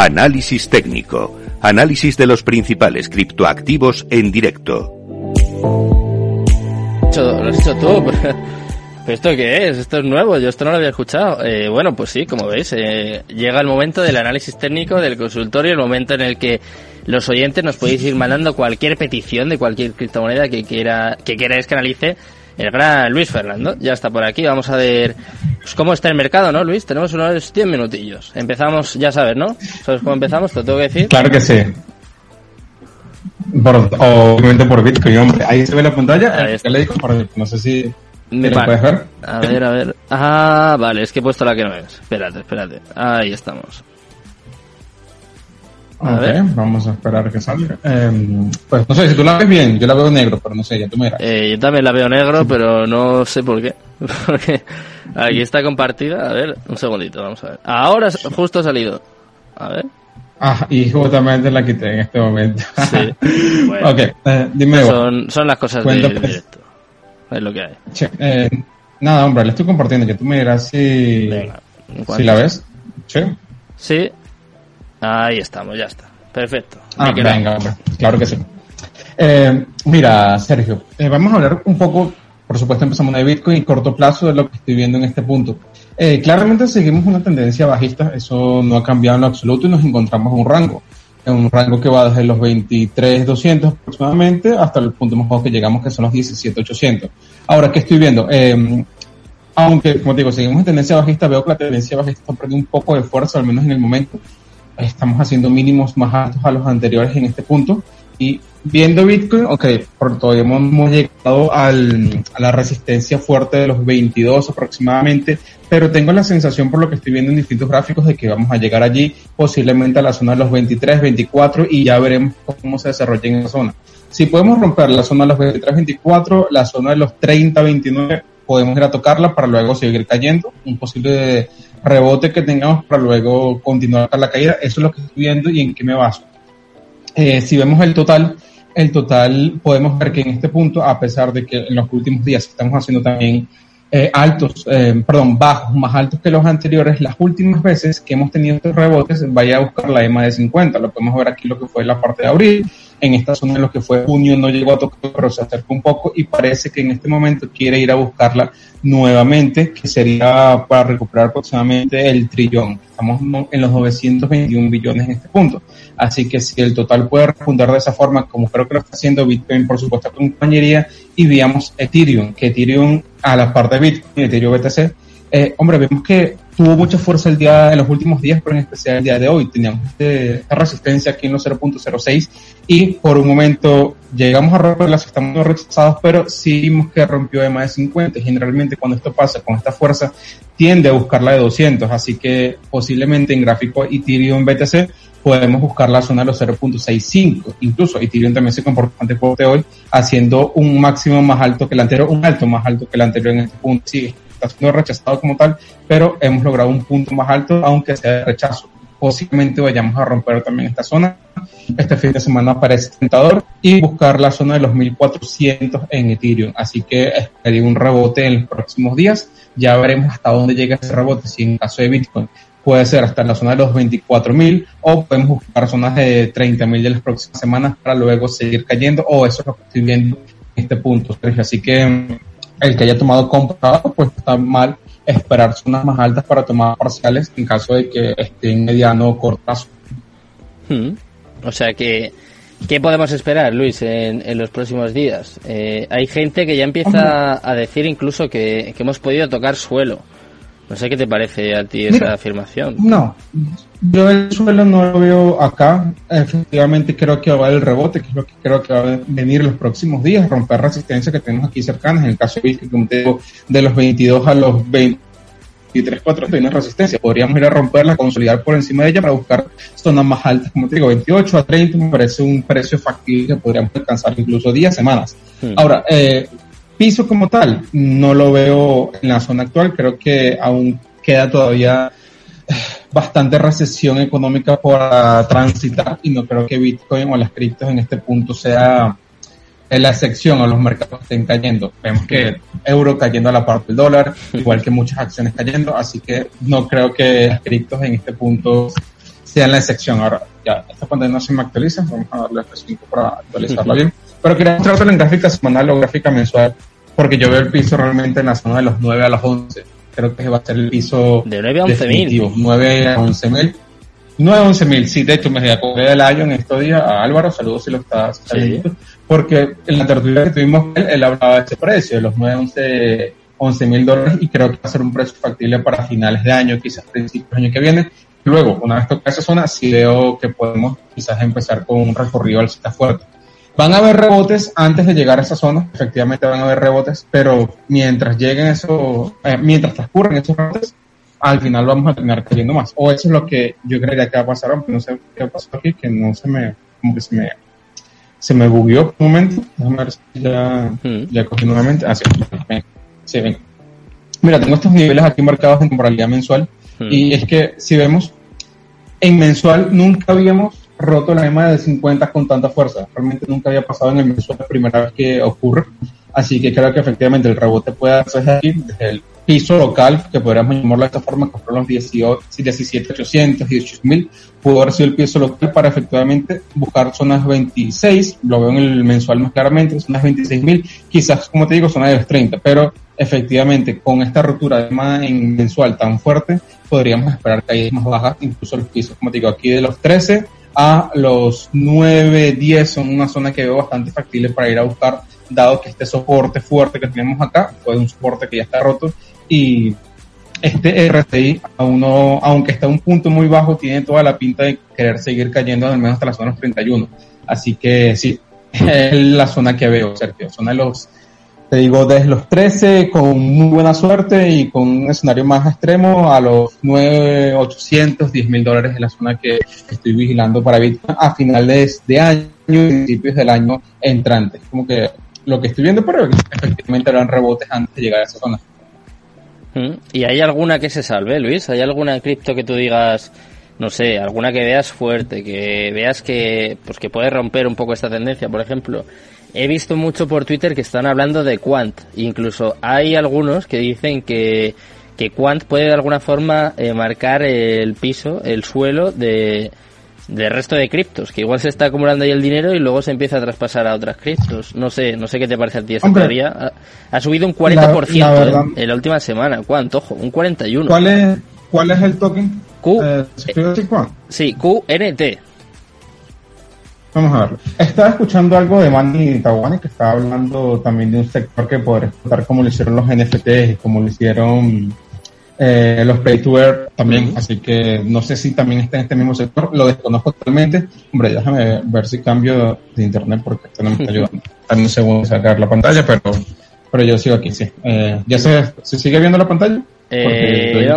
Análisis técnico. Análisis de los principales criptoactivos en directo. Lo has hecho tú. ¿Esto qué es? Esto es nuevo, yo esto no lo había escuchado. Eh, bueno, pues sí, como veis, eh, llega el momento del análisis técnico, del consultorio, el momento en el que los oyentes nos podéis ir mandando cualquier petición de cualquier criptomoneda que quiera que queráis que analice el gran Luis Fernando. Ya está por aquí, vamos a ver pues, cómo está el mercado, ¿no, Luis? Tenemos unos 10 minutillos. Empezamos, ya sabes, ¿no? ¿Sabes cómo empezamos? ¿Te lo tengo que decir? Claro que sí. Por, obviamente por Bitcoin, hombre. Ahí se ve la pantalla. Ahí está. Le digo, no sé si me puedes ver. A ver, a ver. Ah, vale, es que he puesto la que no es. Espérate, espérate. Ahí estamos. A ver. vamos a esperar que salga. Em, pues no sé, si tú la ves bien, yo la veo negro, pero no sé, ya tú miras. Eh, yo también la veo negro, pero no sé por qué. Porque aquí está compartida. A ver, un segundito, vamos a ver. Ahora justo ha salido. A ver. Ah, y justamente la quité en este momento. Sí. Bueno, ok, eh, dime. Son, son las cosas del directo. Es lo que hay. Eh, nada, hombre, le estoy compartiendo, que tú me dirás si, si la ves. Sí. Sí. Ahí estamos, ya está. Perfecto. Ah, venga, hombre. Claro que sí. Eh, mira, Sergio, eh, vamos a hablar un poco, por supuesto empezamos de Bitcoin y corto plazo de lo que estoy viendo en este punto. claramente seguimos una tendencia bajista, eso no ha cambiado en absoluto y nos encontramos en un rango en un rango que va desde los 23.200 aproximadamente hasta el punto más bajo que llegamos que son los 17.800. Ahora, ¿qué estoy viendo? Eh, aunque, como te digo, seguimos en tendencia bajista, veo que la tendencia bajista está perdiendo un poco de fuerza, al menos en el momento. Estamos haciendo mínimos más altos a los anteriores en este punto. Y viendo Bitcoin, ok, todavía hemos llegado al, a la resistencia fuerte de los 22 aproximadamente, pero tengo la sensación por lo que estoy viendo en distintos gráficos de que vamos a llegar allí posiblemente a la zona de los 23, 24 y ya veremos cómo se desarrolla en esa zona. Si podemos romper la zona de los 23, 24, la zona de los 30, 29, podemos ir a tocarla para luego seguir cayendo, un posible rebote que tengamos para luego continuar la caída. Eso es lo que estoy viendo y en qué me baso. Eh, si vemos el total, el total podemos ver que en este punto, a pesar de que en los últimos días estamos haciendo también eh, altos, eh, perdón, bajos, más altos que los anteriores, las últimas veces que hemos tenido estos rebotes, vaya a buscar la EMA de 50. Lo podemos ver aquí lo que fue la parte de abril. En esta zona en lo que fue junio no llegó a tocar, pero se acercó un poco y parece que en este momento quiere ir a buscarla nuevamente, que sería para recuperar aproximadamente el trillón. Estamos en los 921 billones en este punto. Así que si el total puede repuntar de esa forma, como creo que lo está haciendo Bitcoin, por supuesto, compañería, y veamos Ethereum, que Ethereum a la par de Bitcoin, Ethereum BTC, eh, hombre, vemos que tuvo mucha fuerza el día, en los últimos días, pero en especial el día de hoy. Teníamos este, esta resistencia aquí en los 0.06 y por un momento llegamos a romperlas, estamos rechazados, pero sí vimos que rompió de más de 50. Generalmente cuando esto pasa con esta fuerza, tiende a buscar la de 200, así que posiblemente en gráfico Ethereum BTC podemos buscar la zona de los 0.65. Incluso Ethereum también se comporta bastante fuerte hoy, haciendo un máximo más alto que el anterior, un alto más alto que el anterior en este punto. Sí, está siendo rechazado como tal, pero hemos logrado un punto más alto, aunque sea de rechazo. Posiblemente vayamos a romper también esta zona. Este fin de semana parece tentador y buscar la zona de los 1400 en Ethereum. Así que esperaría un rebote en los próximos días. Ya veremos hasta dónde llega ese rebote. Si en caso de Bitcoin puede ser hasta la zona de los 24.000 o podemos buscar zonas de 30.000 de las próximas semanas para luego seguir cayendo o eso es lo que estoy viendo en este punto. Así que el que haya tomado comprado, pues está mal esperar zonas más altas para tomar parciales en caso de que esté en mediano o corto plazo. Hmm. O sea que, ¿qué podemos esperar, Luis, en, los próximos días? Eh, hay gente que ya empieza a decir incluso que hemos podido tocar suelo. No sé qué te parece a ti esa afirmación. No, yo el suelo no lo veo acá. Efectivamente creo que va a haber el rebote, que es lo que creo que va a venir los próximos días, romper resistencia que tenemos aquí cercanas. En el caso de como te digo, de los 22 a los 23, 4 una resistencia. Podríamos ir a romperla, consolidar por encima de ella para buscar zonas más altas, como te digo, 28 a 30 me parece un precio factible que podríamos alcanzar incluso días, semanas. Hmm. Ahora, eh, Piso como tal, no lo veo en la zona actual, creo que aún queda todavía eh, bastante recesión económica por transitar y no creo que Bitcoin o las criptos en este punto sea la excepción a los mercados estén cayendo. Vemos que euro cayendo a la parte del dólar, igual que muchas acciones cayendo, así que no creo que las criptos en este punto en la sección. Ahora, ya, esta pantalla no se me actualiza, vamos a darle F5 para actualizarla bien. Pero quería mostrarte en gráfica semanal o gráfica mensual, porque yo veo el piso realmente en la zona de los 9 a los 11. Creo que va a ser el piso de 9 a 11 mil. 9 a 11 mil. 9 a 11 mil, sí, de hecho me acordé del año en estos días a Álvaro, saludos si lo estás viendo, porque en la tertulia que tuvimos él, él hablaba de ese precio, de los 9 a 11 11 mil dólares y creo que va a ser un precio factible para finales de año, quizás principios del año que viene. Luego, una vez toca esa zona, sí veo que podemos quizás empezar con un recorrido al alcista fuerte. Van a haber rebotes antes de llegar a esa zona, efectivamente van a haber rebotes, pero mientras lleguen eso, eh, mientras transcurren esos rebotes, al final vamos a terminar cayendo más. O eso es lo que yo creería que va a pasar, aunque no sé qué pasó aquí, que no se me, como que se me, se me bugueó un momento. Déjame ver si ya, ya cogí nuevamente. Ah, sí, Sí, venga. Mira, tengo estos niveles aquí marcados en temporalidad mensual. Hmm. Y es que si vemos, en mensual nunca habíamos roto la EMA de 50 con tanta fuerza. Realmente nunca había pasado en el mensual la primera vez que ocurre. Así que creo que efectivamente el rebote puede hacerse aquí desde el piso local, que podríamos llamarlo de esta forma, que fueron los 18, 17, 800, 18 mil, pudo haber sido el piso local para efectivamente buscar zonas 26, lo veo en el mensual más claramente, zonas 26 mil, quizás, como te digo, zonas de los 30, pero efectivamente con esta rotura de más en mensual tan fuerte, podríamos esperar caídas más bajas, incluso los pisos, como te digo, aquí de los 13 a los 9, 10 son una zona que veo bastante factible para ir a buscar, dado que este soporte fuerte que tenemos acá fue un soporte que ya está roto y este RSI, aunque está a un punto muy bajo, tiene toda la pinta de querer seguir cayendo al menos hasta la zona 31. Así que sí, es la zona que veo, Sergio. Zona de los, te digo, desde los 13 con muy buena suerte y con un escenario más extremo a los 9, 800, 10 mil dólares en la zona que estoy vigilando para Bitcoin a finales de año y principios del año entrante. Como que lo que estoy viendo, pero efectivamente habrán rebotes antes de llegar a esa zona. ¿Y hay alguna que se salve, Luis? ¿Hay alguna cripto que tú digas, no sé, alguna que veas fuerte, que veas que, pues que puede romper un poco esta tendencia? Por ejemplo, he visto mucho por Twitter que están hablando de Quant. Incluso hay algunos que dicen que, que Quant puede de alguna forma eh, marcar el piso, el suelo de, del resto de criptos, que igual se está acumulando ahí el dinero y luego se empieza a traspasar a otras criptos. No sé, no sé qué te parece a ti esta teoría. Ha, subido un 40% en la última semana. ¿Cuánto? Ojo, un 41. ¿Cuál es, cuál es el token? Q. Eh, sí, QNT. Vamos a ver. Estaba escuchando algo de Manny Tawani que estaba hablando también de un sector que podría explotar como lo hicieron los NFTs y como lo hicieron eh, los pay to earn también, así que no sé si también está en este mismo sector, lo desconozco totalmente. Hombre, déjame ver si cambio de internet porque esto no me está ayudando. Dame un segundo sacar la pantalla, pero, pero yo sigo aquí, sí. Eh, ¿Ya se, se sigue viendo la pantalla? Eh,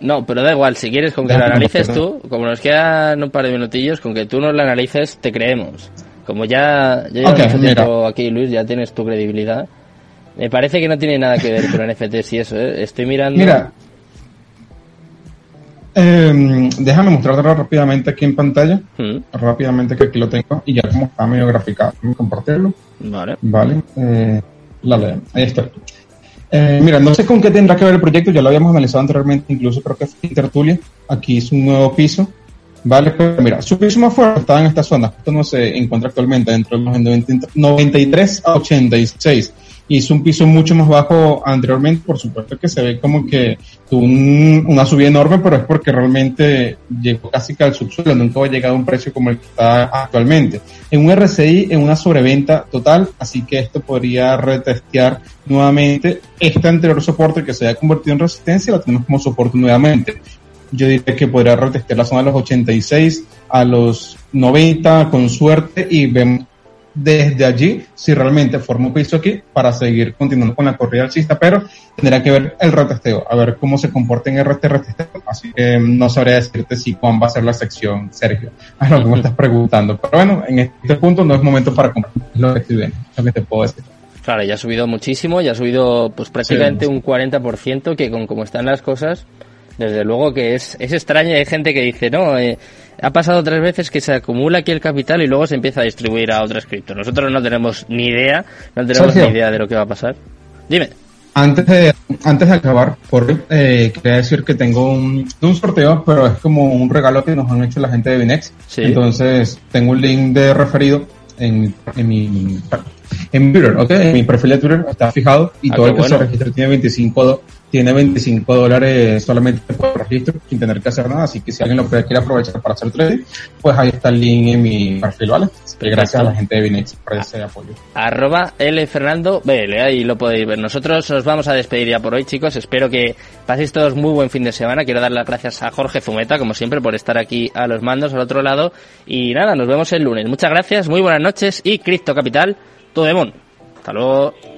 no, pero da igual, si quieres con que la analices tú, como nos quedan un par de minutillos, con que tú nos la analices, te creemos. Como ya, ya llevas tiempo aquí, Luis, ya tienes tu credibilidad. Me parece que no tiene nada que ver con NFTs y eso, ¿eh? Estoy mirando. Mira, eh, déjame mostrártelo rápidamente aquí en pantalla. Mm. Rápidamente que aquí lo tengo. Y ya como está medio graficado. Compartirlo. Vale. Vale. Eh, la leo. Ahí está. Eh, mira, no sé con qué tendrá que ver el proyecto. Ya lo habíamos analizado anteriormente. Incluso creo que fue Intertulia. Aquí es un nuevo piso. Vale, pero mira, su piso más fuerte estaba en esta zona. Esto no se encuentra actualmente dentro de los 93 a 86 hizo un piso mucho más bajo anteriormente, por supuesto que se ve como que tuvo una subida enorme, pero es porque realmente llegó casi que al subsuelo, nunca ha llegado a un precio como el que está actualmente. En un RSI, en una sobreventa total, así que esto podría retestear nuevamente este anterior soporte que se haya convertido en resistencia, lo tenemos como soporte nuevamente. Yo diría que podría retestear la zona de los 86 a los 90 con suerte y vemos desde allí si realmente forma un piso aquí para seguir continuando con la corrida alcista, pero tendrá que ver el retesteo, a ver cómo se comporta en el retesteo, así que no sabría decirte si cuán va a ser la sección, Sergio, a lo que me estás preguntando, pero bueno, en este punto no es momento para comprar, lo que estoy viendo, lo que te puedo decir. Claro, ya ha subido muchísimo, ya ha subido pues prácticamente un 40%, que con cómo están las cosas, desde luego que es, es extraño, hay gente que dice, no, eh, ha pasado tres veces que se acumula aquí el capital y luego se empieza a distribuir a otras criptos. Nosotros no tenemos ni idea, no tenemos ni idea de lo que va a pasar. Dime. antes de, antes de acabar, por eh, quería decir que tengo un, un sorteo, pero es como un regalo que nos han hecho la gente de Binex. Entonces, tengo un link de referido en, en mi en Twitter, ¿ok? En mi perfil de Twitter está fijado y ah, todo el que se registre tiene 25, tiene 25 dólares solamente por registro sin tener que hacer nada. Así que si alguien lo quiere aprovechar para hacer trading, pues ahí está el link en mi perfil, ¿vale? Gracias a la gente de Binex por ese apoyo. Arroba L Fernando BL, ahí lo podéis ver. Nosotros nos vamos a despedir ya por hoy, chicos. Espero que paséis todos muy buen fin de semana. Quiero dar las gracias a Jorge Zumeta, como siempre, por estar aquí a los mandos al otro lado. Y nada, nos vemos el lunes. Muchas gracias, muy buenas noches y Cristo Capital, todo de Hasta luego.